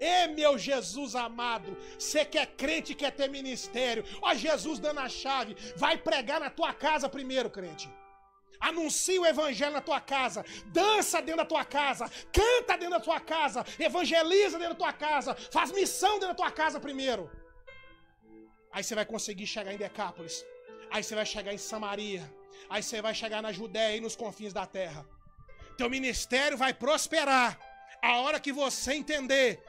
Ê meu Jesus amado, você que é crente quer ter ministério, ó Jesus dando a chave, vai pregar na tua casa primeiro, crente. Anuncia o evangelho na tua casa, dança dentro da tua casa, canta dentro da tua casa, evangeliza dentro da tua casa, faz missão dentro da tua casa primeiro. Aí você vai conseguir chegar em Decápolis, aí você vai chegar em Samaria, aí você vai chegar na Judéia e nos confins da terra. Teu ministério vai prosperar a hora que você entender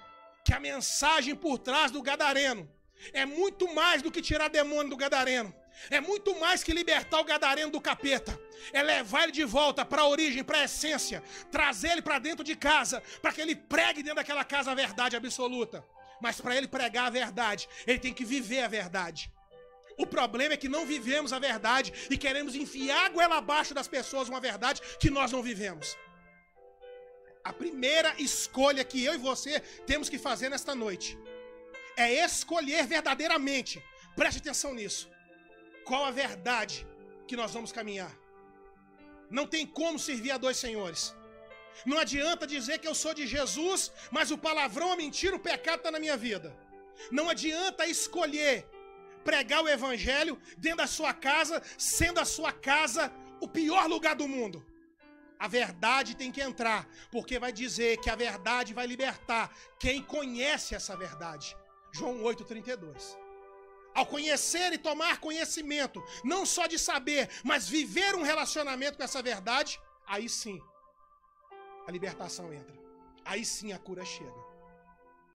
que a mensagem por trás do gadareno é muito mais do que tirar demônio do gadareno. É muito mais que libertar o gadareno do capeta. É levar ele de volta para a origem, para a essência, trazer ele para dentro de casa, para que ele pregue dentro daquela casa a verdade absoluta. Mas para ele pregar a verdade, ele tem que viver a verdade. O problema é que não vivemos a verdade e queremos enfiar a goela abaixo das pessoas uma verdade que nós não vivemos. A primeira escolha que eu e você temos que fazer nesta noite é escolher verdadeiramente. Preste atenção nisso. Qual a verdade que nós vamos caminhar? Não tem como servir a dois senhores. Não adianta dizer que eu sou de Jesus, mas o palavrão, a mentira, o pecado está na minha vida. Não adianta escolher pregar o evangelho dentro da sua casa, sendo a sua casa o pior lugar do mundo. A verdade tem que entrar, porque vai dizer que a verdade vai libertar quem conhece essa verdade. João 8:32. Ao conhecer e tomar conhecimento, não só de saber, mas viver um relacionamento com essa verdade, aí sim a libertação entra. Aí sim a cura chega.